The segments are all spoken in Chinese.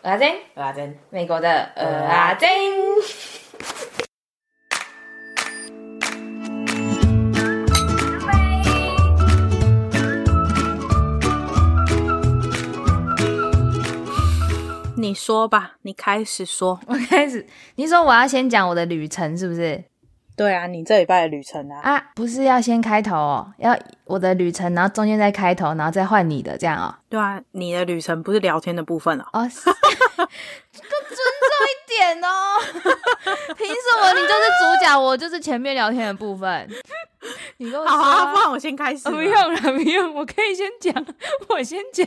蚵仔煎，蚵仔煎，美国的蚵仔煎。你说吧，你开始说，我开始。你说我要先讲我的旅程，是不是？对啊，你这礼拜的旅程啊？啊，不是要先开头哦，要我的旅程，然后中间再开头，然后再换你的，这样哦。对啊，你的旅程不是聊天的部分哦。哦，更尊重一点哦。凭什么你就是主角，我就是前面聊天的部分？你跟我，好好，不然我先开始。不用了，不用，我可以先讲，我先讲。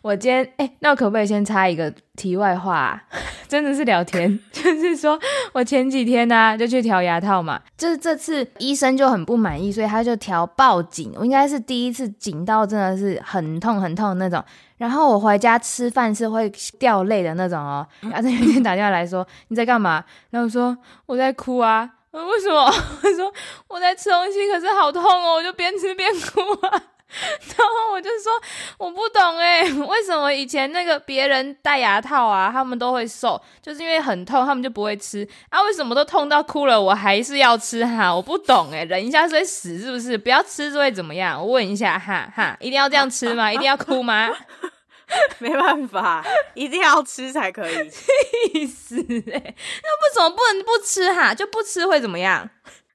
我今天哎，那我可不可以先插一个题外话啊？真的是聊天，就是说我前几天呢、啊、就去调牙套嘛，就是这次医生就很不满意，所以他就调报警，我应该是第一次紧到真的是很痛很痛的那种。然后我回家吃饭是会掉泪的那种哦。然后他有一天打电话来说，你在干嘛？然后我说我在哭啊。为什么？我说我在吃东西，可是好痛哦，我就边吃边哭啊。然后我就说我不懂哎，为什么以前那个别人戴牙套啊，他们都会瘦，就是因为很痛，他们就不会吃啊？为什么都痛到哭了，我还是要吃哈？我不懂哎，忍一下是会死是不是？不要吃是会怎么样？我问一下哈哈，一定要这样吃吗？一定要哭吗？没办法，一定要吃才可以。气死哎！那为什么不能不吃哈？就不吃会怎么样？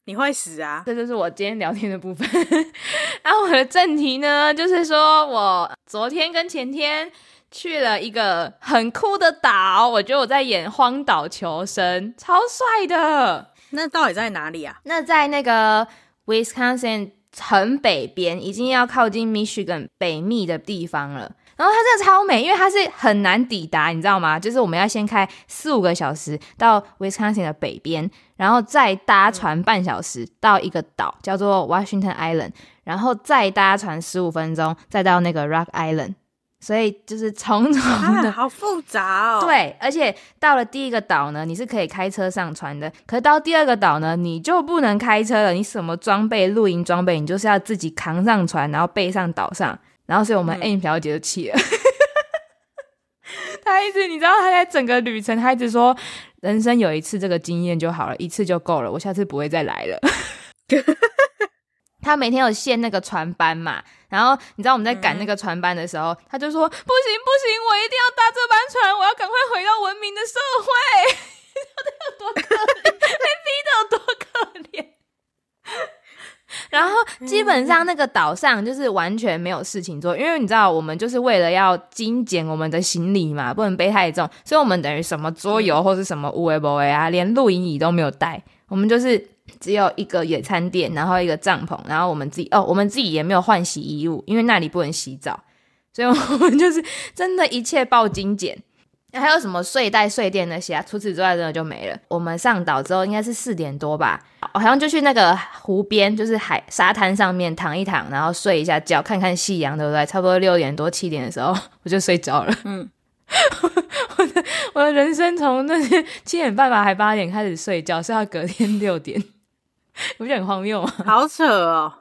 你会死啊！这就是我今天聊天的部分。然后我的正题呢，就是说我昨天跟前天去了一个很酷的岛，我觉得我在演《荒岛求生》，超帅的。那到底在哪里啊？那在那个 Wisconsin 很北边，已经要靠近 Michigan 北密的地方了。然后它真的超美，因为它是很难抵达，你知道吗？就是我们要先开四五个小时到 Wisconsin 的北边，然后再搭船半小时到一个岛叫做 Washington Island，然后再搭船十五分钟再到那个 Rock Island。所以就是重重的，啊、好复杂哦。对，而且到了第一个岛呢，你是可以开车上船的，可是到第二个岛呢，你就不能开车了。你什么装备、露营装备，你就是要自己扛上船，然后背上岛上。然后，所以我们 M 小姐就气了，她、嗯、一直，你知道，她在整个旅程，她一直说，人生有一次这个经验就好了，一次就够了，我下次不会再来了。她每天有限那个船班嘛，然后你知道我们在赶那个船班的时候，她、嗯、就说，不行不行，我一定要搭这班船，我要赶快回到文明的社会。你知道这有多可怜，被逼得有多。然后基本上那个岛上就是完全没有事情做，因为你知道我们就是为了要精简我们的行李嘛，不能背太重，所以我们等于什么桌游或是什么有的没的啊，连露营椅都没有带，我们就是只有一个野餐垫，然后一个帐篷，然后我们自己哦，我们自己也没有换洗衣物，因为那里不能洗澡，所以我们就是真的一切爆精简。还有什么睡袋、睡垫那些啊？除此之外，真的就没了。我们上岛之后，应该是四点多吧，好像就去那个湖边，就是海沙滩上面躺一躺，然后睡一下觉，看看夕阳，对不对？差不多六点多、七点的时候，我就睡着了。嗯，我的我的人生从那些七点半吧，还八点开始睡觉，睡到隔天六点，不是很荒谬吗？好扯哦！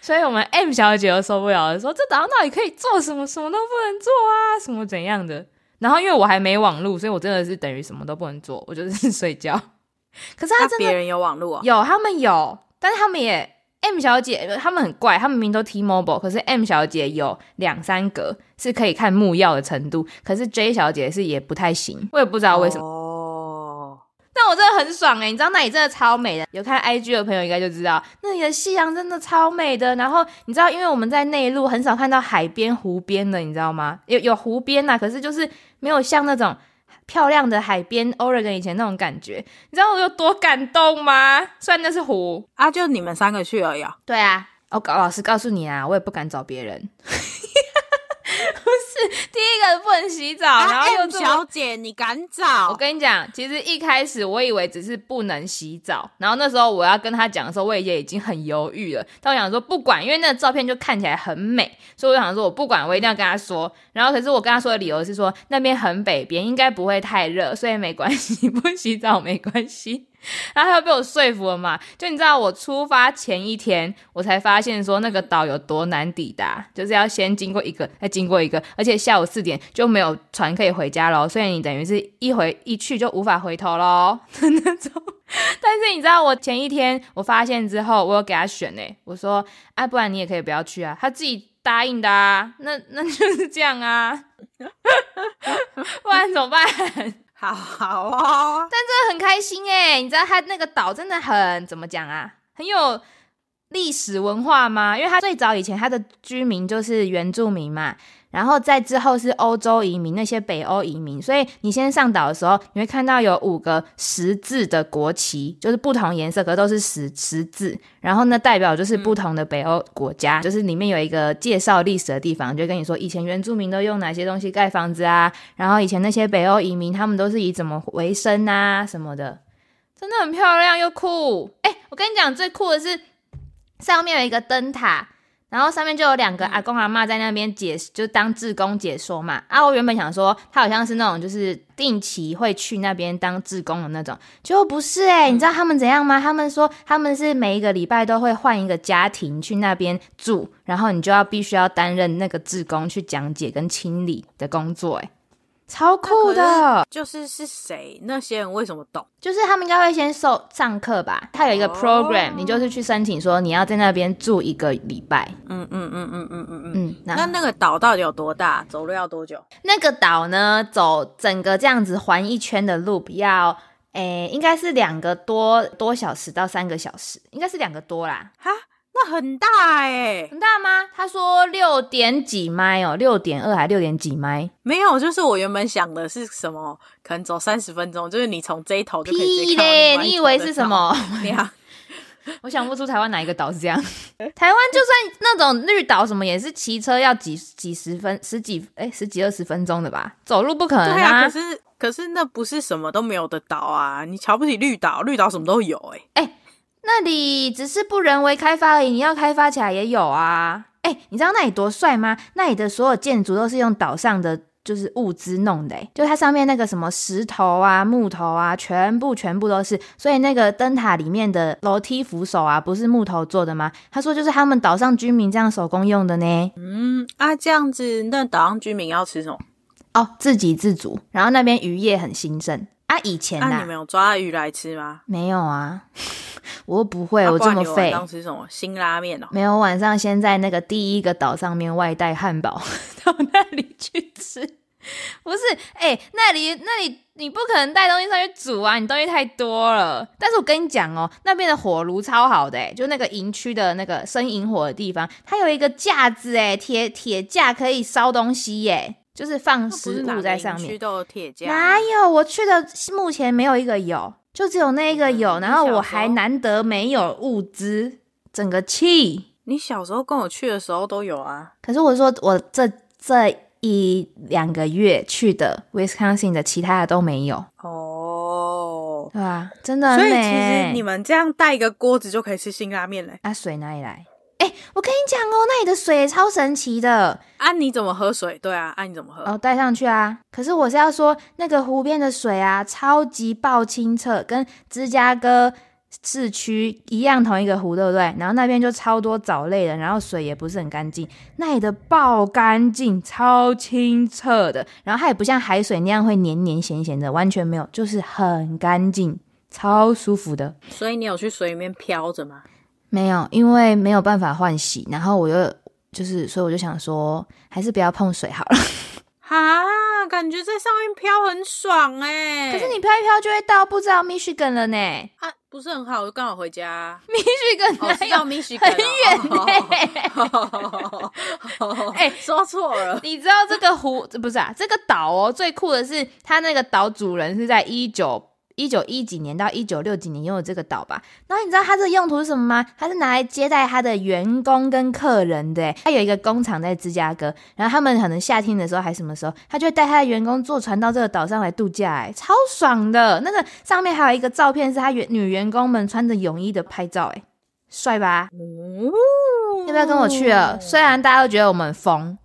所以我们 M 小姐都受不了了，说这岛上到底可以做什么？什么都不能做啊，什么怎样的？然后因为我还没网路，所以我真的是等于什么都不能做，我就是 睡觉。可是他真的别人有网路啊？有，他们有，但是他们也 M 小姐他们很怪，他们明明都 T-Mobile，可是 M 小姐有两三格是可以看木曜的程度，可是 J 小姐是也不太行，我也不知道为什么。Oh. 但我真的很爽哎、欸，你知道那里真的超美的，有看 IG 的朋友应该就知道，那里的夕阳真的超美的。然后你知道，因为我们在内陆很少看到海边、湖边的，你知道吗？有有湖边呐、啊，可是就是没有像那种漂亮的海边，Oregon 以前那种感觉。你知道我有多感动吗？虽然那是湖啊，就你们三个去而已。对啊，我搞老实告诉你啊，我也不敢找别人。不是第一个不能洗澡，啊、然后又小姐，你敢找？我跟你讲，其实一开始我以为只是不能洗澡，然后那时候我要跟他讲的时候，我也已经很犹豫了。但我想说不管，因为那个照片就看起来很美，所以我想说我不管，我一定要跟他说。然后可是我跟他说的理由是说那边很北边，应该不会太热，所以没关系，不洗澡没关系。然后他又被我说服了嘛。就你知道，我出发前一天，我才发现说那个岛有多难抵达，就是要先经过一个，再经过一个，而且下午四点就没有船可以回家喽。所以你等于是一回一去就无法回头喽 那种。但是你知道，我前一天我发现之后，我有给他选呢。我说，啊，不然你也可以不要去啊。他自己答应的啊。那那就是这样啊。不然怎么办？好好哦，但真的很开心哎！你知道他那个岛真的很怎么讲啊？很有历史文化吗？因为他最早以前他的居民就是原住民嘛。然后再之后是欧洲移民，那些北欧移民，所以你先上岛的时候，你会看到有五个十字的国旗，就是不同颜色，可都是十十字。然后呢，代表就是不同的北欧国家，嗯、就是里面有一个介绍历史的地方，就跟你说以前原住民都用哪些东西盖房子啊，然后以前那些北欧移民他们都是以怎么为生啊什么的，真的很漂亮又酷。哎，我跟你讲，最酷的是上面有一个灯塔。然后上面就有两个阿公阿妈在那边解，就当志工解说嘛。啊，我原本想说他好像是那种就是定期会去那边当志工的那种，结果不是诶、欸、你知道他们怎样吗？他们说他们是每一个礼拜都会换一个家庭去那边住，然后你就要必须要担任那个志工去讲解跟清理的工作、欸，诶超酷的，就是是谁？那些人为什么懂？就是他们应该会先受上课吧。他有一个 program，你就是去申请说你要在那边住一个礼拜。嗯嗯嗯嗯嗯嗯嗯。那那个岛到底有多大？走路要多久？那个岛呢？走整个这样子环一圈的路，要诶，应该是两个多多小时到三个小时，应该是两个多啦。哈。那很大哎、欸，很大吗？他说六点几迈哦，六点二还六点几迈？没有，就是我原本想的是什么，可能走三十分钟，就是你从这一头就可以直接看到另外一头的岛。你以为是什么？我想不出台湾哪一个岛是这样。台湾就算那种绿岛什么，也是骑车要几几十分、十几哎、欸、十几二十分钟的吧？走路不可能啊。对啊，可是可是那不是什么都没有的岛啊！你瞧不起绿岛？绿岛什么都有哎、欸、哎。欸那里只是不人为开发而已，你要开发起来也有啊。哎、欸，你知道那里多帅吗？那里的所有建筑都是用岛上的就是物资弄的、欸，就它上面那个什么石头啊、木头啊，全部全部都是。所以那个灯塔里面的楼梯扶手啊，不是木头做的吗？他说就是他们岛上居民这样手工用的呢。嗯啊，这样子，那岛上居民要吃什么？哦，自给自足。然后那边渔业很兴盛啊。以前啊，你们有抓鱼来吃吗？没有啊。我又不会，啊、我这么废。当时什么新拉面哦？没有，晚上先在那个第一个岛上面外带汉堡 到那里去吃。不是，哎、欸，那里那里你不可能带东西上去煮啊，你东西太多了。但是我跟你讲哦，那边的火炉超好的，哎，就那个营区的那个生营火的地方，它有一个架子，哎，铁铁架可以烧东西，哎，就是放食物在上面。铁架？哪有？我去的目前没有一个有。就只有那个有，然后我还难得没有物资，整个气。你小时候跟我去的时候都有啊。可是我说我这这一两个月去的 Wisconsin 的，其他的都没有。哦，对啊？真的。所以其实你们这样带一个锅子就可以吃辛拉面嘞。啊，水哪里来？哎、欸，我跟你讲哦，那里的水也超神奇的。啊，你怎么喝水？对啊，啊，你怎么喝？哦，带上去啊。可是我是要说，那个湖边的水啊，超级爆清澈，跟芝加哥市区一样，同一个湖，对不对？然后那边就超多藻类的，然后水也不是很干净。那里的爆干净，超清澈的。然后它也不像海水那样会黏黏咸咸的，完全没有，就是很干净，超舒服的。所以你有去水里面漂着吗？没有，因为没有办法换洗，然后我又就是，所以我就想说，还是不要碰水好了。哈，感觉在上面飘很爽哎。可是你飘一飘就会到不知道 Michigan 了呢。啊，不是很好，我就刚好回家。Michigan 哪有 Michigan？很远呢。哎，说错了。你知道这个湖不是啊？这个岛哦，最酷的是它那个岛主人是在一九。一九一几年到一九六几年拥有这个岛吧，然后你知道它这个用途是什么吗？它是拿来接待他的员工跟客人的。他有一个工厂在芝加哥，然后他们可能夏天的时候还什么时候，他就会带他的员工坐船到这个岛上来度假，哎，超爽的。那个上面还有一个照片是他员女员工们穿着泳衣的拍照，哎，帅吧？哦，要不要跟我去了？虽然大家都觉得我们疯，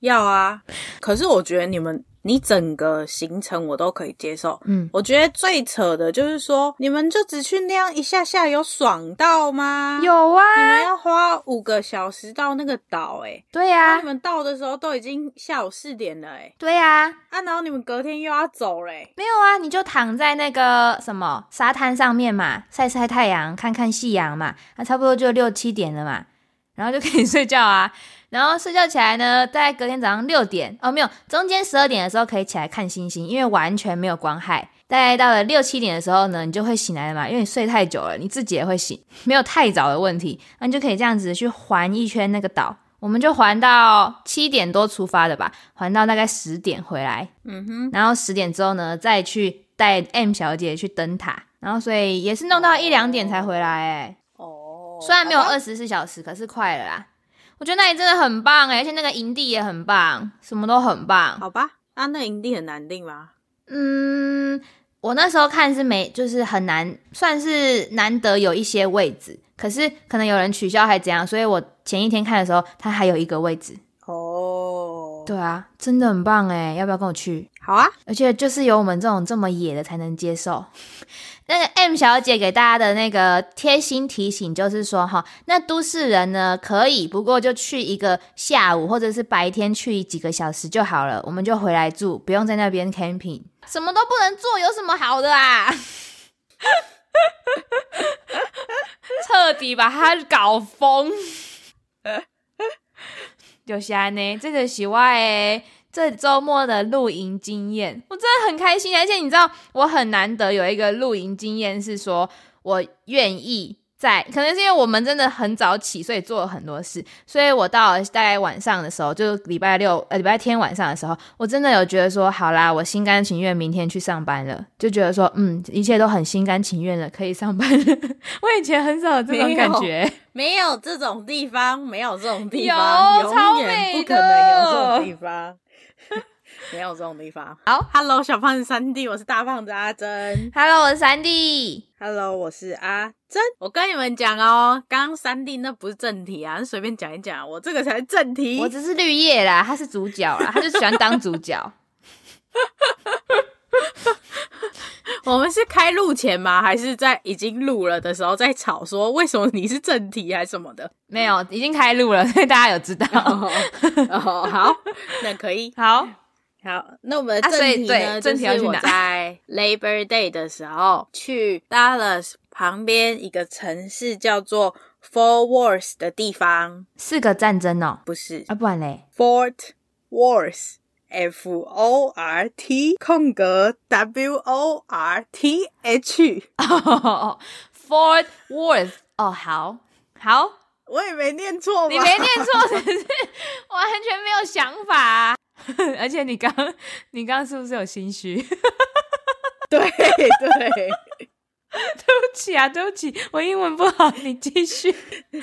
要啊，可是我觉得你们。你整个行程我都可以接受。嗯，我觉得最扯的就是说，你们就只去那样一下下，有爽到吗？有啊，你们要花五个小时到那个岛，哎，对呀、啊，你们到的时候都已经下午四点了，哎，对呀、啊，啊，然后你们隔天又要走嘞，没有啊，你就躺在那个什么沙滩上面嘛，晒晒太阳，看看夕阳嘛，那、啊、差不多就六七点了嘛，然后就可以睡觉啊。然后睡觉起来呢，大概隔天早上六点哦，没有，中间十二点的时候可以起来看星星，因为完全没有光害。大概到了六七点的时候呢，你就会醒来了嘛，因为你睡太久了，你自己也会醒，没有太早的问题，那你就可以这样子去环一圈那个岛。我们就环到七点多出发的吧，环到大概十点回来。嗯哼，然后十点之后呢，再去带 M 小姐去灯塔，然后所以也是弄到一两点才回来。哎，哦，虽然没有二十四小时，可是快了啦。我觉得那里真的很棒哎，而且那个营地也很棒，什么都很棒。好吧，啊，那营地很难定吗？嗯，我那时候看是没，就是很难，算是难得有一些位置，可是可能有人取消还怎样，所以我前一天看的时候，它还有一个位置。哦，对啊，真的很棒哎，要不要跟我去？好啊，而且就是有我们这种这么野的才能接受。那个 M 小姐给大家的那个贴心提醒就是说，哈，那都市人呢可以，不过就去一个下午或者是白天去几个小时就好了，我们就回来住，不用在那边 camping，什么都不能做，有什么好的啊？彻底把他搞疯。就是安呢，这个是我的。这周末的露营经验，我真的很开心，而且你知道，我很难得有一个露营经验，是说我愿意在，可能是因为我们真的很早起，所以做了很多事，所以我到了大概晚上的时候，就礼拜六呃礼拜天晚上的时候，我真的有觉得说，好啦，我心甘情愿明天去上班了，就觉得说，嗯，一切都很心甘情愿的可以上班了。我以前很少有这种感觉，没有，这种地方，没有这种地方，有超美的，不可能有这种地方。没有这种地方。好，Hello，小胖子三弟，我是大胖子阿珍。Hello，我是三弟。Hello，我是阿珍。我跟你们讲哦，刚刚三弟那不是正题啊，随便讲一讲。我这个才是正题。我只是绿叶啦，他是主角啦，他就喜欢当主角。我们是开录前吗？还是在已经录了的时候在吵说为什么你是正题还是什么的？没有，已经开录了，所以大家有知道。哦，好，那可以。好。好，那我们的正题呢？啊、正题就是我在 Labor Day 的时候去 Dallas 旁边一个城市叫做 Fort Worth 的地方。四个战争哦？不是啊，不然嘞？Fort Worth，F O R T 空格 W O R T H。Fort Worth，哦，好，好，我也没念错，你没念错，只是 完全没有想法。而且你刚，你刚刚是不是有心虚？对 对，对不起啊，对不起，我英文不好，你继续。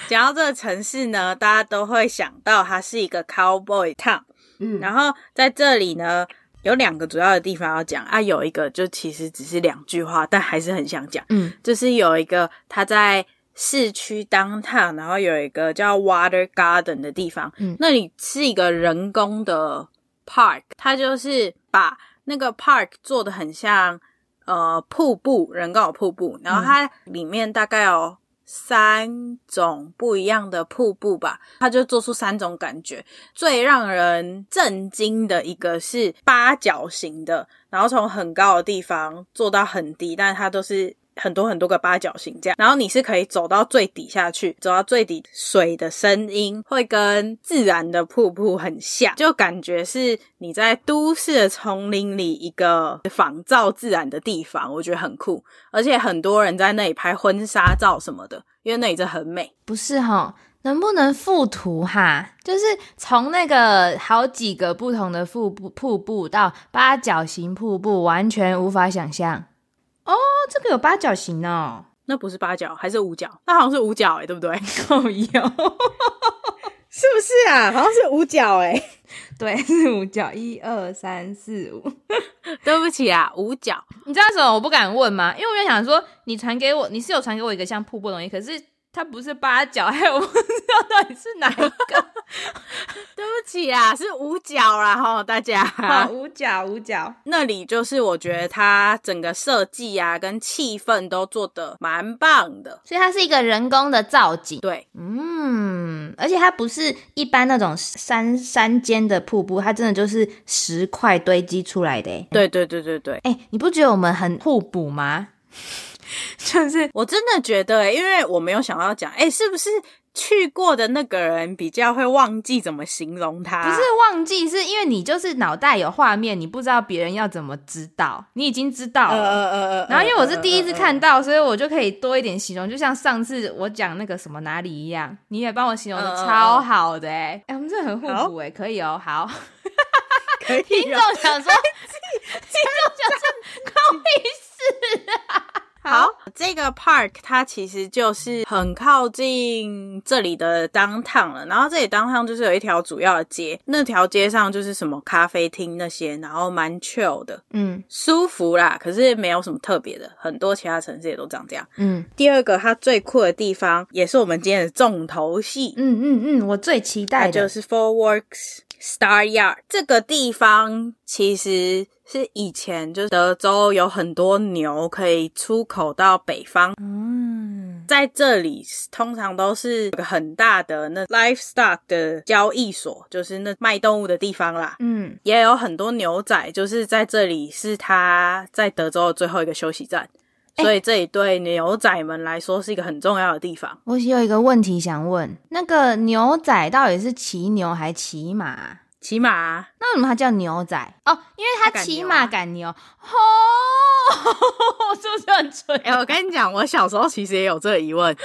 讲到这个城市呢，大家都会想到它是一个 Cowboy Town。嗯，然后在这里呢，有两个主要的地方要讲啊，有一个就其实只是两句话，但还是很想讲。嗯，就是有一个它在。市区 downtown，然后有一个叫 Water Garden 的地方，嗯，那里是一个人工的 park，它就是把那个 park 做的很像呃瀑布，人工瀑布，然后它里面大概有三种不一样的瀑布吧，它就做出三种感觉。最让人震惊的一个是八角形的，然后从很高的地方做到很低，但是它都是。很多很多个八角形这样，然后你是可以走到最底下去，走到最底，水的声音会跟自然的瀑布很像，就感觉是你在都市的丛林里一个仿造自然的地方，我觉得很酷，而且很多人在那里拍婚纱照什么的，因为那里真的很美。不是齁，能不能附图哈？就是从那个好几个不同的瀑布瀑布到八角形瀑布，完全无法想象。哦，这个有八角形哦，那不是八角还是五角？那好像是五角哎，对不对？哦有，是不是啊？好像是五角哎，对，是五角，一二三四五。对不起啊，五角。你知道什么？我不敢问吗？因为我就想说，你传给我，你是有传给我一个像瀑布的东西，可是它不是八角，还有我不知道到底是哪一个。对不起啊，是五角啦哈，大家。五角五角，那里就是我觉得它整个设计啊跟气氛都做的蛮棒的，所以它是一个人工的造景。对，嗯，而且它不是一般那种山山间的瀑布，它真的就是石块堆积出来的。对对对对对，哎，你不觉得我们很互补吗？就是我真的觉得，因为我没有想到讲，哎，是不是去过的那个人比较会忘记怎么形容他？不是忘记，是因为你就是脑袋有画面，你不知道别人要怎么知道，你已经知道了。呃呃呃呃。然后因为我是第一次看到，所以我就可以多一点形容，就像上次我讲那个什么哪里一样，你也帮我形容的超好的哎，哎，我们这很互补哎，可以哦，好。可以。听众想说，听众想说，关我屁事啊！好，这个 park 它其实就是很靠近这里的 downtown 了，然后这里 downtown 就是有一条主要的街，那条街上就是什么咖啡厅那些，然后蛮 chill 的，嗯，舒服啦，可是没有什么特别的，很多其他城市也都长这样，嗯。第二个它最酷的地方，也是我们今天的重头戏，嗯嗯嗯，我最期待的。就是 Fort Worth Star Yard 这个地方，其实。是以前就是德州有很多牛可以出口到北方，嗯，在这里通常都是有个很大的那 livestock 的交易所，就是那卖动物的地方啦，嗯，也有很多牛仔，就是在这里是他在德州的最后一个休息站，所以这里对牛仔们来说是一个很重要的地方。我有一个问题想问，那个牛仔到底是骑牛还骑马？骑马、啊，那为什么它叫牛仔？哦，因为它骑马赶牛。哦，是不是很蠢？哎、欸，我跟你讲，我小时候其实也有这个疑问。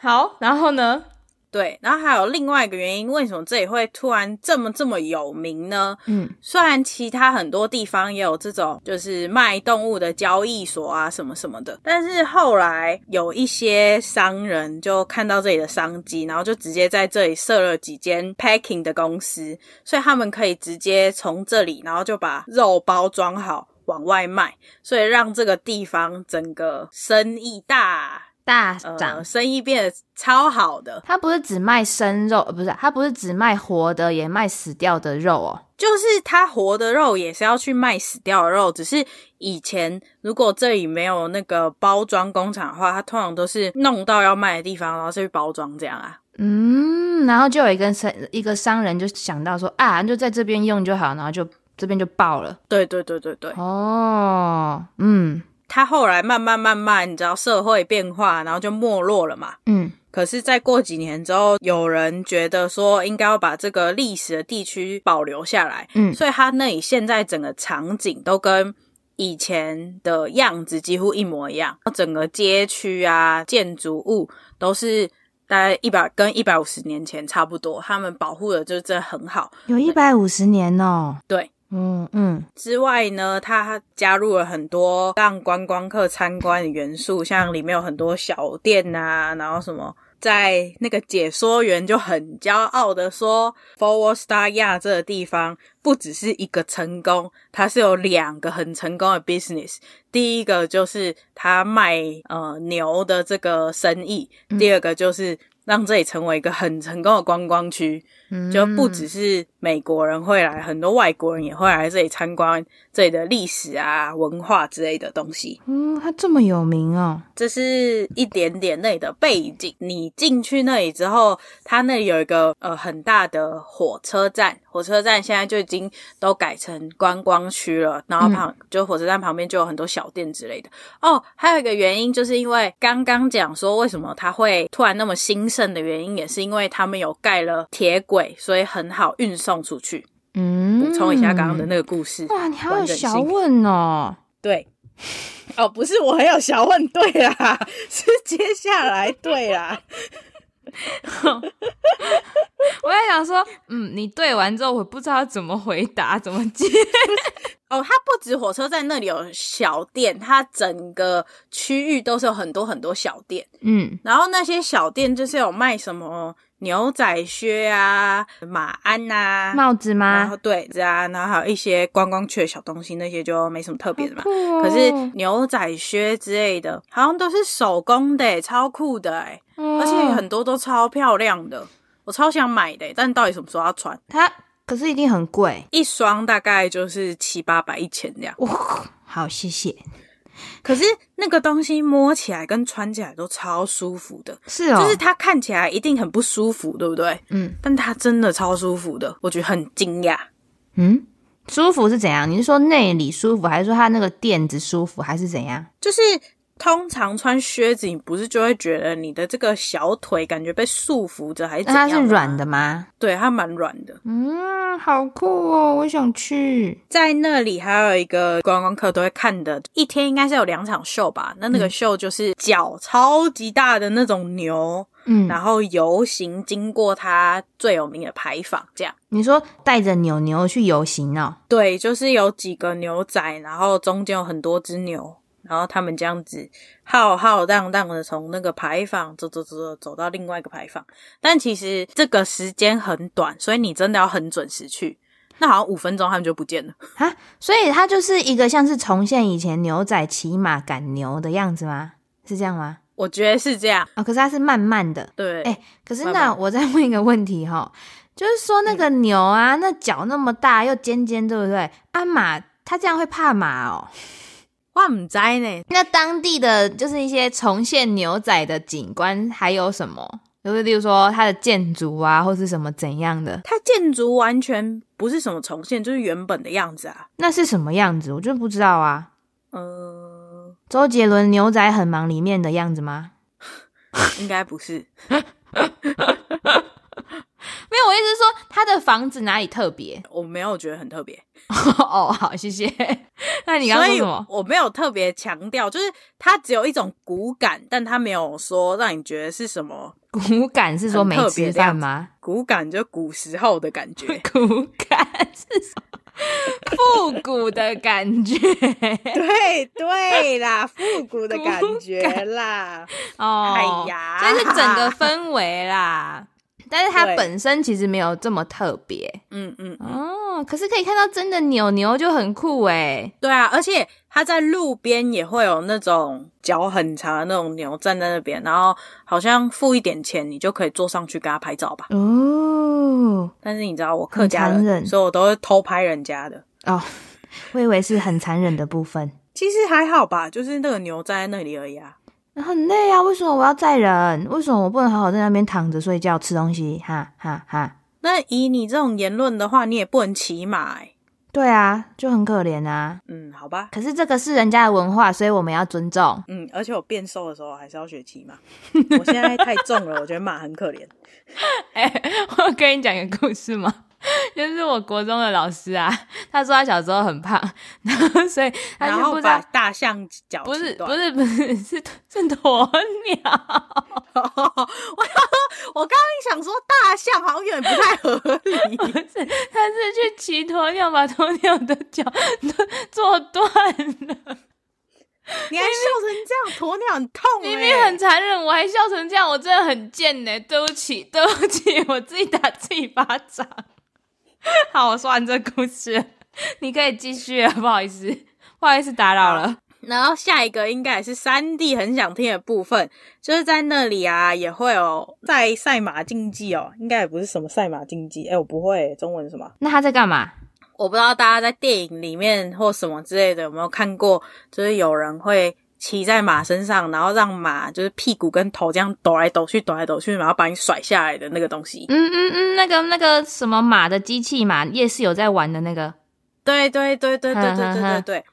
好，然后呢？对，然后还有另外一个原因，为什么这里会突然这么这么有名呢？嗯，虽然其他很多地方也有这种就是卖动物的交易所啊什么什么的，但是后来有一些商人就看到这里的商机，然后就直接在这里设了几间 packing 的公司，所以他们可以直接从这里，然后就把肉包装好往外卖，所以让这个地方整个生意大。大涨、呃，生意变得超好的。他不是只卖生肉，不是，他不是只卖活的，也卖死掉的肉哦。就是他活的肉也是要去卖死掉的肉，只是以前如果这里没有那个包装工厂的话，他通常都是弄到要卖的地方，然后再去包装这样啊。嗯，然后就有一个商一个商人就想到说啊，就在这边用就好，然后就这边就爆了。对对对对对。哦，嗯。他后来慢慢慢慢，你知道社会变化，然后就没落了嘛。嗯。可是再过几年之后，有人觉得说应该要把这个历史的地区保留下来。嗯。所以他那里现在整个场景都跟以前的样子几乎一模一样，整个街区啊、建筑物都是大概一百跟一百五十年前差不多。他们保护的就真的很好，有一百五十年哦。对。嗯嗯，之外呢，它加入了很多让观光客参观的元素，像里面有很多小店啊，然后什么，在那个解说员就很骄傲的说，Fort Worth Star Yard 这个地方不只是一个成功，它是有两个很成功的 business。第一个就是他卖呃牛的这个生意，第二个就是让这里成为一个很成功的观光区。就不只是美国人会来，很多外国人也会来这里参观这里的历史啊、文化之类的东西。嗯，它这么有名哦。这是一点点那里的背景。你进去那里之后，它那里有一个呃很大的火车站，火车站现在就已经都改成观光区了。然后旁、嗯、就火车站旁边就有很多小店之类的。哦，还有一个原因，就是因为刚刚讲说为什么它会突然那么兴盛的原因，也是因为他们有盖了铁轨。所以很好运送出去。嗯，补充一下刚刚的那个故事。哇，你还有小问哦。对，哦，不是我很有小问，对啦，是接下来对啦。我在想说，嗯，你对完之后，我不知道怎么回答，怎么接。哦，它不止火车站那里有小店，它整个区域都是有很多很多小店。嗯，然后那些小店就是有卖什么牛仔靴啊、马鞍啊、帽子吗？然后对，这样，然后还有一些观光区的小东西，那些就没什么特别的嘛。哦、可是牛仔靴之类的，好像都是手工的，超酷的哎，哦、而且很多都超漂亮的，我超想买的，但到底什么时候要穿？它。可是一定很贵，一双大概就是七八百、一千这样。哇，好，谢谢。可是那个东西摸起来跟穿起来都超舒服的，是哦，就是它看起来一定很不舒服，对不对？嗯，但它真的超舒服的，我觉得很惊讶。嗯，舒服是怎样？你是说内里舒服，还是说它那个垫子舒服，还是怎样？就是。通常穿靴子，你不是就会觉得你的这个小腿感觉被束缚着，还是怎样？它是软的吗？对，它蛮软的。嗯，好酷哦，我想去。在那里还有一个观光客都会看的，一天应该是有两场秀吧？那那个秀就是脚超级大的那种牛，嗯，然后游行经过它最有名的牌坊，这样。你说带着牛牛去游行哦？对，就是有几个牛仔，然后中间有很多只牛。然后他们这样子浩浩荡荡的从那个牌坊走走走走走到另外一个牌坊，但其实这个时间很短，所以你真的要很准时去。那好像五分钟他们就不见了啊！所以它就是一个像是重现以前牛仔骑马赶牛的样子吗？是这样吗？我觉得是这样哦。可是它是慢慢的，对。哎，可是那我再问一个问题哈，就是说那个牛啊，那脚那么大又尖尖，对不对？啊马，它这样会怕马哦？我唔知呢。那当地的就是一些重现牛仔的景观，还有什么？就是例如说它的建筑啊，或是什么怎样的？它建筑完全不是什么重现，就是原本的样子啊。那是什么样子？我就不知道啊。呃，周杰伦《牛仔很忙》里面的样子吗？应该不是。没有，我意思是说他的房子哪里特别？我没有觉得很特别。哦，好，谢谢。那你刚刚说什么？我没有特别强调，就是它只有一种骨感，但它没有说让你觉得是什么骨感，是说没吃饭吗？骨感就古时候的感觉，骨感是什么？复古的感觉。对对啦，复古的感觉啦。哦，哎呀，这是整个氛围啦。但是它本身其实没有这么特别，嗯嗯，嗯哦，可是可以看到真的牛牛就很酷诶。对啊，而且它在路边也会有那种脚很长的那种牛站在那边，然后好像付一点钱，你就可以坐上去跟它拍照吧。哦，但是你知道我客家人，所以我都会偷拍人家的。哦，我以为是很残忍的部分，其实还好吧，就是那个牛站在那里而已啊。很累啊！为什么我要载人？为什么我不能好好在那边躺着睡觉吃东西？哈哈哈！那以你这种言论的话，你也不能骑马欸。对啊，就很可怜啊。嗯，好吧。可是这个是人家的文化，所以我们要尊重。嗯，而且我变瘦的时候还是要学骑马。我现在太重了，我觉得马很可怜。哎、欸，我跟你讲一个故事吗？就是我国中的老师啊，他说他小时候很胖，然后所以他就不知道大象脚不是不是不是是是鸵鸟。我我刚刚想说大象好像有点不太合理，不是，他是去骑鸵鸟，把鸵鸟的脚都做断了。你还笑成这样，鸵鸟很痛，欸，明明很残忍，我还笑成这样，我真的很贱呢。对不起，对不起，我自己打自己巴掌。好，我说完这故事，你可以继续了。不好意思，不好意思打扰了。然后下一个应该也是三弟很想听的部分，就是在那里啊，也会有在赛马竞技哦。应该也不是什么赛马竞技，哎，我不会中文什么？那他在干嘛？我不知道大家在电影里面或什么之类的有没有看过，就是有人会骑在马身上，然后让马就是屁股跟头这样抖来抖去，抖来抖去，然后把你甩下来的那个东西。嗯嗯嗯，那个那个什么马的机器嘛，夜市有在玩的那个。对对对对对对对对对，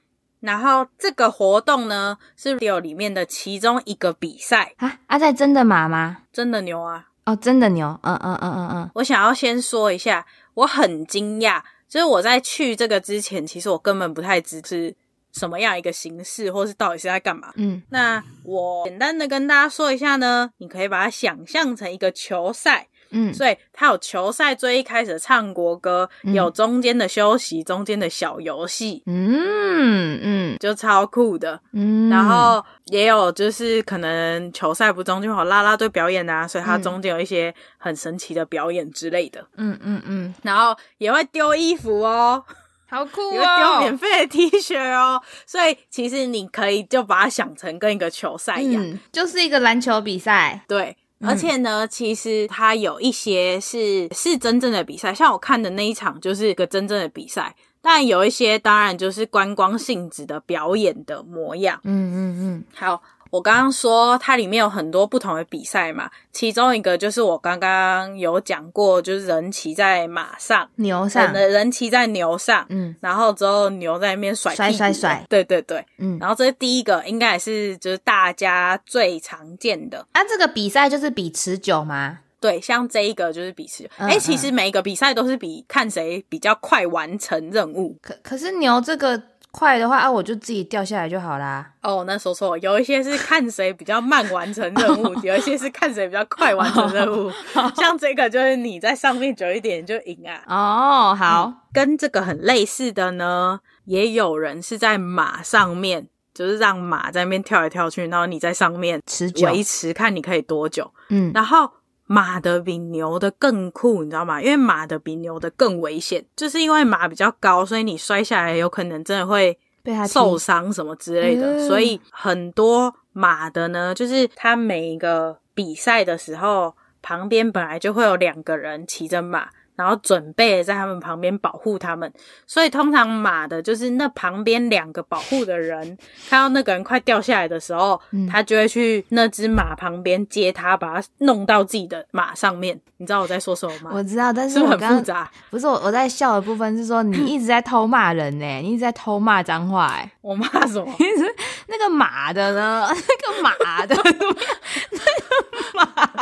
然后这个活动呢，是有里面的其中一个比赛啊啊，在真的马吗？真的牛啊！哦，真的牛，嗯嗯嗯嗯嗯。我想要先说一下，我很惊讶，就是我在去这个之前，其实我根本不太知是什么样一个形式，或是到底是在干嘛。嗯，那我简单的跟大家说一下呢，你可以把它想象成一个球赛。嗯，所以他有球赛最一开始唱国歌，嗯、有中间的休息，中间的小游戏，嗯嗯，就超酷的，嗯，然后也有就是可能球赛不中就好啦啦队表演啊，所以他中间有一些很神奇的表演之类的，嗯嗯嗯，然后也会丢衣服哦。好酷哦！有免费的 T 恤哦，所以其实你可以就把它想成跟一个球赛一样，嗯，就是一个篮球比赛。对，而且呢，嗯、其实它有一些是是真正的比赛，像我看的那一场就是一个真正的比赛，但有一些当然就是观光性质的表演的模样。嗯嗯嗯，好。我刚刚说它里面有很多不同的比赛嘛，其中一个就是我刚刚有讲过，就是人骑在马上，牛上，人，人骑在牛上，嗯，然后之后牛在那边甩甩甩甩，对对对，嗯，然后这是第一个，应该也是就是大家最常见的。啊，这个比赛就是比持久吗？对，像这一个就是比持久。哎、其实每一个比赛都是比看谁比较快完成任务。可可是牛这个。快的话啊，我就自己掉下来就好啦。哦，那说错，有一些是看谁比较慢完成任务，有一些是看谁比较快完成任务。像这个就是你在上面久一点就赢啊。哦，好、嗯，跟这个很类似的呢，也有人是在马上面，就是让马在那边跳来跳去，然后你在上面持久维持，看你可以多久。嗯，然后。马的比牛的更酷，你知道吗？因为马的比牛的更危险，就是因为马比较高，所以你摔下来有可能真的会被它受伤什么之类的。所以很多马的呢，就是它每一个比赛的时候，旁边本来就会有两个人骑着马。然后准备在他们旁边保护他们，所以通常马的就是那旁边两个保护的人，看到那个人快掉下来的时候，嗯、他就会去那只马旁边接他，把他弄到自己的马上面。你知道我在说什么吗？我知道，但是很复杂？不是我我在笑的部分是说你一直在偷骂人呢，你一直在偷骂脏话哎，我骂什么？那个马的呢？那个马的，那个马的。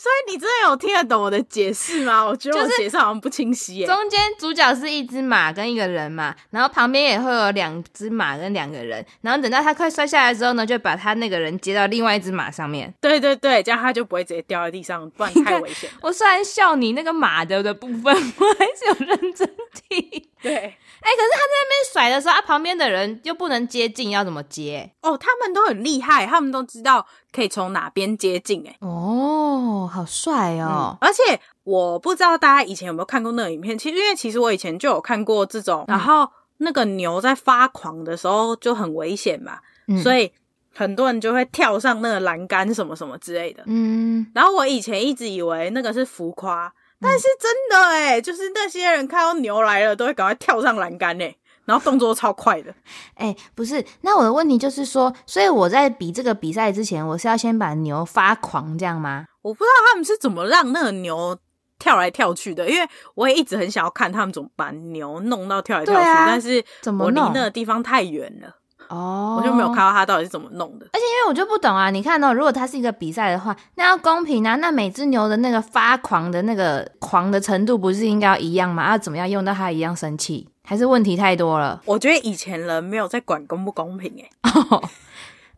所以你真的有听得懂我的解释吗？我觉得我解释好像不清晰耶。中间主角是一只马跟一个人嘛，然后旁边也会有两只马跟两个人，然后等到他快摔下来之后呢，就把他那个人接到另外一只马上面。对对对，这样他就不会直接掉在地上，不然太危险。我虽然笑你那个马的的部分，我还是有认真听。对。哎、欸，可是他在那边甩的时候，啊，旁边的人又不能接近，要怎么接？哦，他们都很厉害，他们都知道可以从哪边接近。哎，哦，好帅哦，嗯！而且我不知道大家以前有没有看过那个影片，其实因为其实我以前就有看过这种，嗯、然后那个牛在发狂的时候就很危险嘛，嗯，所以很多人就会跳上那个栏杆什么什么之类的。嗯，然后我以前一直以为那个是浮夸。但是真的哎、欸，就是那些人看到牛来了，都会赶快跳上栏杆哎，然后动作超快的。哎、欸，不是，那我的问题就是说，所以我在比这个比赛之前，我是要先把牛发狂这样吗？我不知道他们是怎么让那个牛跳来跳去的，因为我也一直很想要看他们怎么把牛弄到跳来跳去，啊、但是我离那个地方太远了。哦、oh，我就没有看到他到底是怎么弄的，而且因为我就不懂啊，你看哦，如果它是一个比赛的话，那要公平啊，那每只牛的那个发狂的那个狂的程度不是应该要一样吗？要怎么样用到它一样生气？还是问题太多了？我觉得以前人没有在管公不公平诶、欸、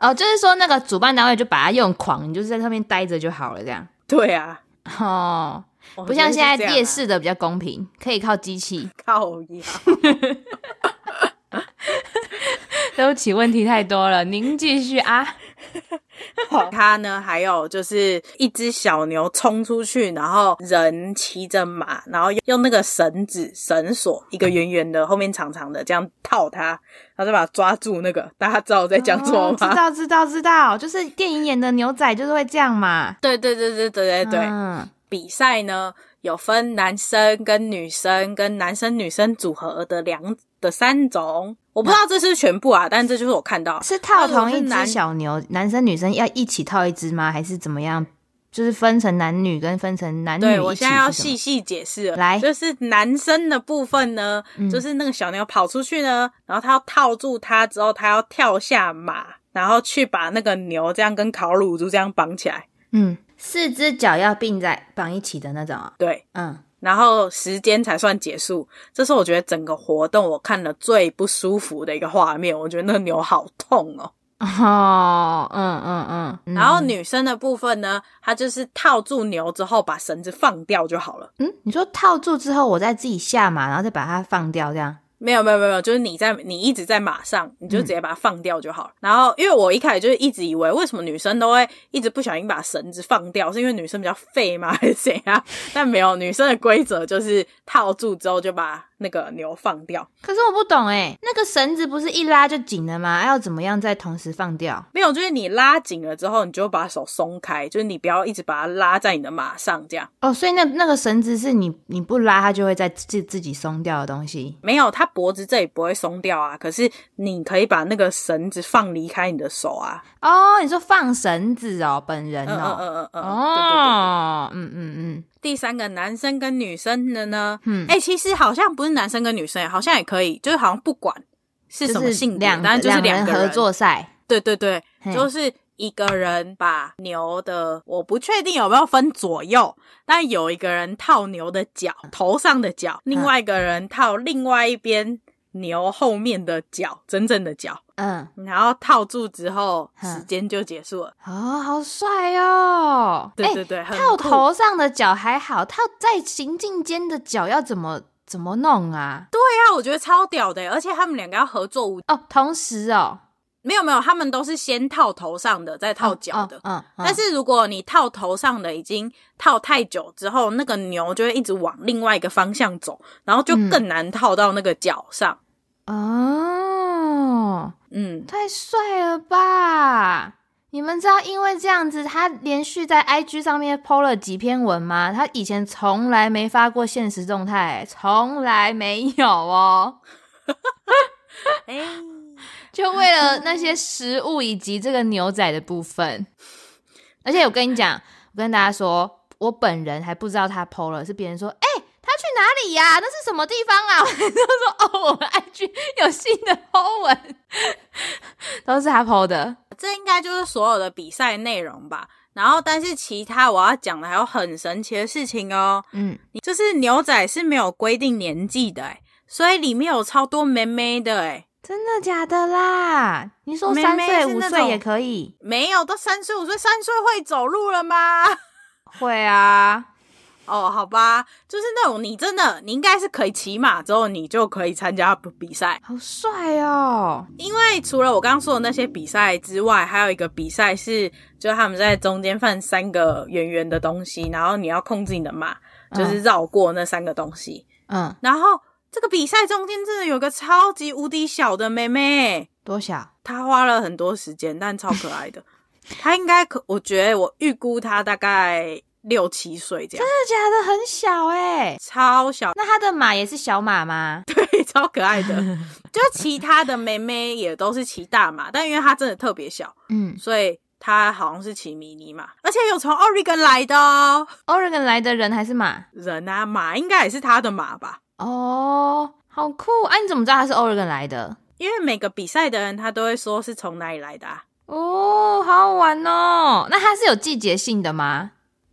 哦，就是说那个主办单位就把它用狂，你就是在上面待着就好了，这样。对啊，哦，不像现在夜市的比较公平，可以靠机器。靠呀。对不起，问题太多了，您继续啊。他呢，还有就是一只小牛冲出去，然后人骑着马，然后用那个绳子绳索，一个圆圆的，后面长长的，这样套它，然后再把它抓住。那个大家知道我在讲什么吗？哦，知道，知道，知道，就是电影演的牛仔就是会这样嘛。对，对，对，对，对，对，对，对。嗯，比赛呢，有分男生跟女生，跟男生女生组合的两的三种。我不知道这是全部啊，但这就是我看到是套同一只小牛，男，男生女生要一起套一只吗？还是怎么样？就是分成男女跟分成男女。对，我现在要细细解释。来，就是男生的部分呢，嗯，就是那个小牛跑出去呢，然后他要套住它之后，他要跳下马，然后去把那个牛这样跟烤乳猪这样绑起来。嗯，四只脚要并在绑一起的那种啊。对，嗯。然后时间才算结束，这是我觉得整个活动我看了最不舒服的一个画面。我觉得那个牛好痛哦。哦，嗯嗯嗯。嗯然后女生的部分呢，她就是套住牛之后，把绳子放掉就好了。嗯，你说套住之后，我再自己下马，然后再把它放掉，这样？没有没有没有，就是你在你一直在马上，你就直接把它放掉就好了。嗯、然后，因为我一开始就是一直以为，为什么女生都会一直不小心把绳子放掉，是因为女生比较废吗，还是怎样？但没有，女生的规则就是套住之后就把。那个牛放掉，可是我不懂诶，那个绳子不是一拉就紧了吗？要怎么样再同时放掉？没有，就是你拉紧了之后，你就把手松开，就是你不要一直把它拉在你的马上这样。哦，所以那那个绳子是你你不拉它就会在自自己松掉的东西？没有，它脖子这里不会松掉啊。可是你可以把那个绳子放离开你的手啊。哦，你说放绳子哦，本人哦，嗯嗯嗯嗯，哦，嗯嗯嗯。第三个男生跟女生的呢？嗯，哎、欸，其实好像不是男生跟女生，好像也可以，就是好像不管是什么性别，但就是两个人合作赛。对对对，就是一个人把牛的，我不确定有没有分左右，但有一个人套牛的脚，头上的脚，另外一个人套另外一边。牛后面的脚，真正的脚，嗯，然后套住之后，时间就结束了。哦，好帅哦！对对对，欸、套头上的脚还好，套在行进间的脚要怎么怎么弄啊？对啊，我觉得超屌的，而且他们两个要合作舞哦，同时哦。没有没有，他们都是先套头上的，再套脚的。嗯，但是如果你套头上的已经套太久之后，那个牛就会一直往另外一个方向走，然后就更难套到那个脚上。哦，嗯，太帅了吧！你们知道，因为这样子，他连续在 IG 上面 PO 了几篇文吗？他以前从来没发过现实动态，从来没有哦。哎。就为了那些食物以及这个牛仔的部分，而且我跟你讲，我跟大家说，我本人还不知道他 PO 了，是别人说，哎、欸，他去哪里呀、啊？那是什么地方啊？我就说，哦，我们 IG 有新的 PO 文，都是他 PO 的。这应该就是所有的比赛内容吧？然后，但是其他我要讲的还有很神奇的事情哦。嗯，就是牛仔是没有规定年纪的，哎，所以里面有超多妹妹的，哎。真的假的啦？你说三岁五岁也可以？没有，都三岁五岁，三岁会走路了吗？会啊。哦，好吧，就是那种你真的，你应该是可以骑马之后，你就可以参加比赛。好帅哦！因为除了我刚刚说的那些比赛之外，还有一个比赛是，就是他们在中间放三个圆圆的东西，然后你要控制你的马，就是绕过那三个东西。嗯，然后。这个比赛中间真的有个超级无敌小的妹妹，多小？她花了很多时间，但超可爱的。她应该可，我觉得我预估她大概六七岁这样。真的假的？很小哎，超小。那她的马也是小马吗？对，超可爱的。就其他的妹妹也都是骑大马，但因为她真的特别小，嗯，所以她好像是骑迷你马，而且有从 Oregon 来的哦。Oregon 来的人还是马？人啊，马应该也是他的马吧。哦，好酷！哎、啊，你怎么知道他是 Oregon 来的？因为每个比赛的人他都会说是从哪里来的啊。哦，好好玩哦！那它是有季节性的吗？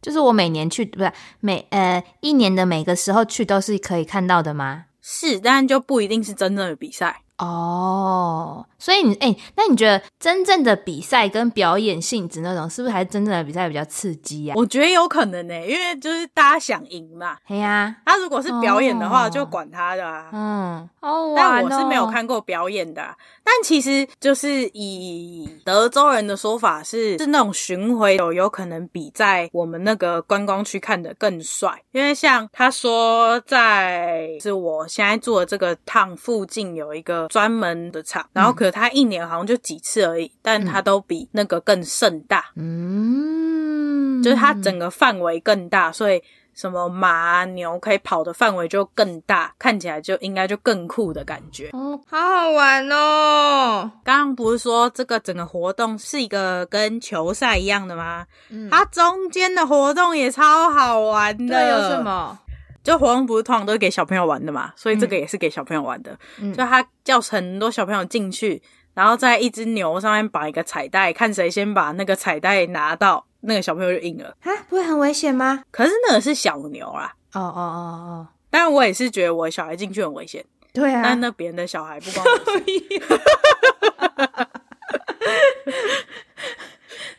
就是我每年去，不是每呃一年的每个时候去都是可以看到的吗？是，但就不一定是真正的比赛。哦，所以你哎、欸，那你觉得真正的比赛跟表演性质那种，是不是还是真正的比赛比较刺激呀、啊？我觉得有可能呢、欸，因为就是大家想赢嘛。对呀，他如果是表演的话，哦、就管他的、啊。嗯，哦，但我是没有看过表演的、啊。但其实就是以德州人的说法是，是那种巡回有有可能比在我们那个观光区看的更帅，因为像他说在是我现在住的这个趟附近有一个。专门的场，然后可是他一年好像就几次而已，嗯、但他都比那个更盛大。嗯，就是它整个范围更大，所以什么马牛可以跑的范围就更大，看起来就应该就更酷的感觉。哦，好好玩哦！刚刚不是说这个整个活动是一个跟球赛一样的吗？嗯，它中间的活动也超好玩的。有什么？就活动不是通常都是给小朋友玩的嘛，所以这个也是给小朋友玩的。嗯，就他叫很多小朋友进去，然后在一只牛上面绑一个彩带，看谁先把那个彩带拿到，那个小朋友就赢了。啊，不会很危险吗？可是那个是小牛啊。哦哦哦哦。但我也是觉得我小孩进去很危险。对啊。但那别人的小孩不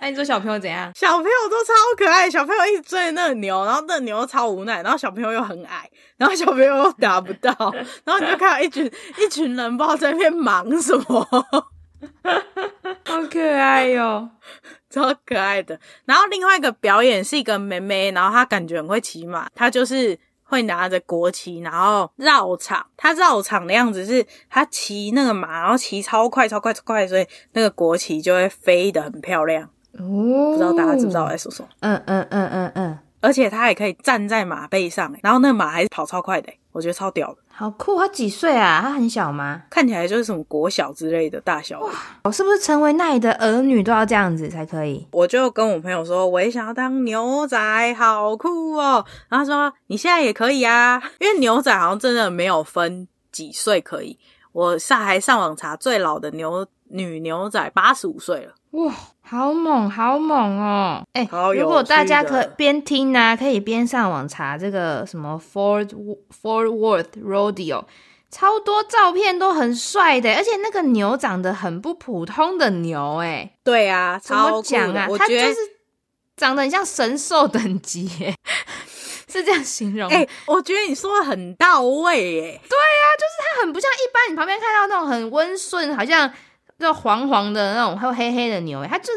关我事。小朋友怎样？小朋友都超可爱，小朋友一直追那个牛，然后那个牛超无奈，然后小朋友又很矮，然后小朋友又打不到，然后你就看到一群一群人不知道在那边忙什么 好可爱哟、哦，超可爱的。然后另外一个表演是一个妹妹，然后她感觉很会骑马，她就是。会拿着国旗，然后绕场。他绕场的样子是，他骑那个马，然后骑超快、超快、超快，所以那个国旗就会飞得很漂亮。哦，不知道大家知不知道我在说什么？嗯嗯嗯嗯嗯。而且他还可以站在马背上，然后那个马还是跑超快的，我觉得超屌的。好酷！他几岁啊？他很小吗？看起来就是什么国小之类的大小。哇，我是不是成为那里的儿女都要这样子才可以？我就跟我朋友说，我也想要当牛仔，好酷哦。然后他说你现在也可以啊，因为牛仔好像真的没有分几岁可以。我上还上网查，最老的牛女牛仔八十五岁了。哇，好猛，好猛哦！哎、欸，如果大家可边听呢、啊，可以边上网查这个什么 Ford Fordworth Rodeo，超多照片都很帅的，而且那个牛长得很不普通的牛，哎，对啊，超强啊，它就是长得很像神兽等级，哎，是这样形容？哎、欸，我觉得你说的很到位，哎，对啊，就是它很不像一般你旁边看到那种很温顺，好像。就黄黄的那种，还有黑黑的牛，它就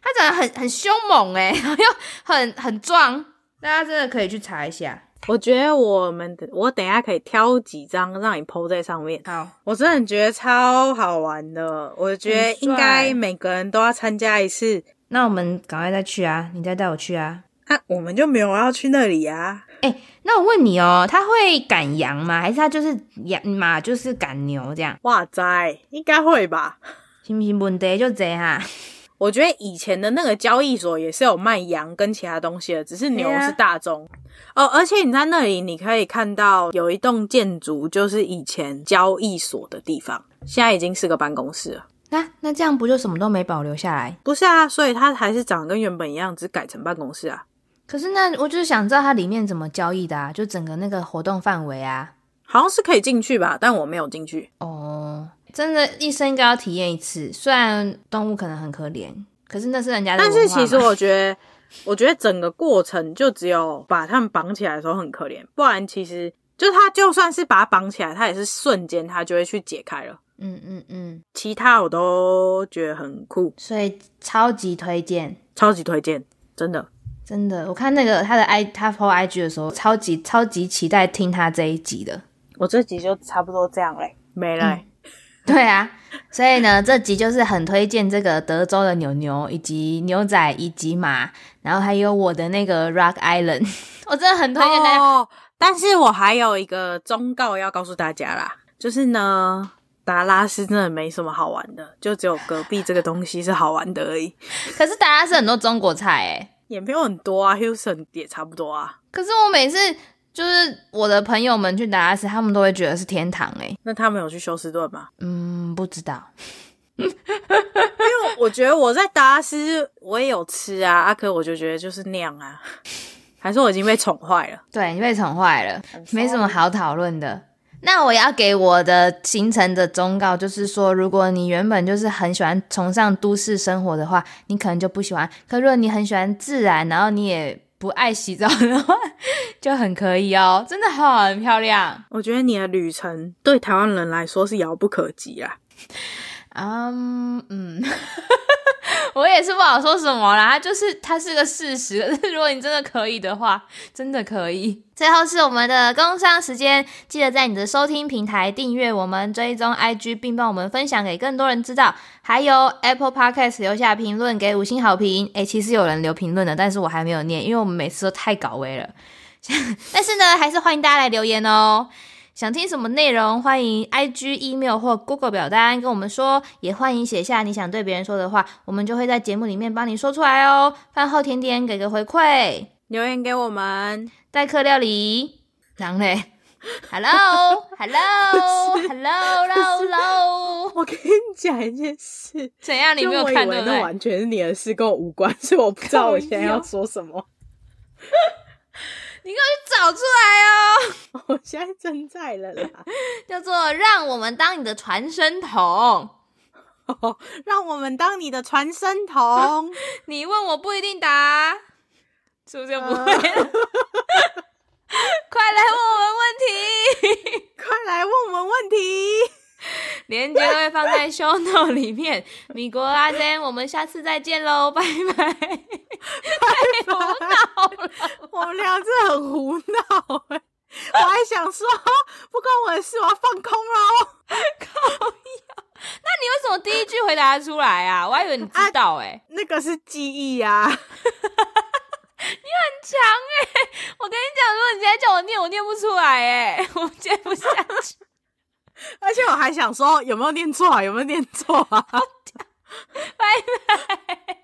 它长得很很凶猛诶，然后又很很壮，大家真的可以去查一下。我觉得我们我等一下可以挑几张让你 po 在上面。好，我真的觉得超好玩的，我觉得应该每个人都要参加一次。那我们赶快再去啊！你再带我去啊！啊，我们就没有要去那里啊。哎、欸，那我问你哦，他会赶羊吗？还是他就是羊马就是赶牛这样？哇塞，应该会吧。是不是问题就这哈？我觉得以前的那个交易所也是有卖羊跟其他东西的，只是牛是大宗、啊、哦。而且你在那里，你可以看到有一栋建筑，就是以前交易所的地方，现在已经是个办公室了。那那这样不就什么都没保留下来？不是啊，所以它还是长得跟原本一样，只改成办公室啊。可是那我就是想知道它里面怎么交易的啊，就整个那个活动范围啊，好像是可以进去吧，但我没有进去哦。真的，一生应该要体验一次。虽然动物可能很可怜，可是那是人家的。但是其实我觉得，我觉得整个过程就只有把他们绑起来的时候很可怜，不然其实就他就算是把它绑起来，他也是瞬间他就会去解开了。嗯嗯嗯，其他我都觉得很酷，所以超级推荐，超级推荐，真的真的。我看那个他的 i 他 po IG 的时候，超级超级期待听他这一集的。我这集就差不多这样嘞，没了、欸。嗯 对啊，所以呢，这集就是很推荐这个德州的牛牛，以及牛仔，以及马，然后还有我的那个 Rock Island，我真的很推荐大家。哦，但是我还有一个忠告要告诉大家啦，就是呢，达拉斯真的没什么好玩的，就只有隔壁这个东西是好玩的而已。可是达拉斯很多中国菜诶，也没有很多啊，Houston 也差不多啊。可是我每次。就是我的朋友们去达拉斯，他们都会觉得是天堂诶。那他们有去休斯顿吗？嗯，不知道。因为我觉得我在达拉斯我也有吃啊，阿珂我就觉得就是那样啊。还是我已经被宠坏了？对，你被宠坏了，没什么好讨论的。那我要给我的行程的忠告就是说，如果你原本就是很喜欢崇尚都市生活的话，你可能就不喜欢；可如果你很喜欢自然，然后你也。不爱洗澡的话，就很可以哦，真的很漂亮。我觉得你的旅程对台湾人来说是遥不可及啦。嗯嗯。我也是不好说什么啦，就是它是个事实。可是如果你真的可以的话，真的可以。最后是我们的工商时间，记得在你的收听平台订阅我们，追踪 IG，并帮我们分享给更多人知道。还有 Apple Podcast 留下评论，给五星好评。诶、其实有人留评论的，但是我还没有念，因为我们每次都太搞威了。但是呢，还是欢迎大家来留言哦。想听什么内容？欢迎 IG、email 或 Google 表单跟我们说，也欢迎写下你想对别人说的话，我们就会在节目里面帮你说出来哦。饭后甜点给个回馈，留言给我们。代客料理，狼嘞，Hello，Hello，Hello，Hello，Hello。我跟你讲一件事，怎样？你没有看到？那？完全是你的事，跟我无关，所以我不知道我现在要说什么。你给我去找出来哦！我现在正在了啦，叫做让我们当你的传声筒。让我们当你的传声筒。你问我不一定答，是不是不会？快来问我们问题，快来问我们问题。连接都会放在 show note 里面。米国阿珍，我们下次再见喽，拜拜。太胡闹了，我们俩真的很胡闹哎！我还想说，不关我的事，我要放空喽。靠腰，那你为什么第一句回答出来啊？我还以为你知道哎、欸啊。那个是记忆呀、啊。你很强哎、欸！我跟你讲，如果你现在叫我念，我念不出来哎、欸，我接不下去。而且我还想说，有没有念错啊？有没有念错啊？拜拜。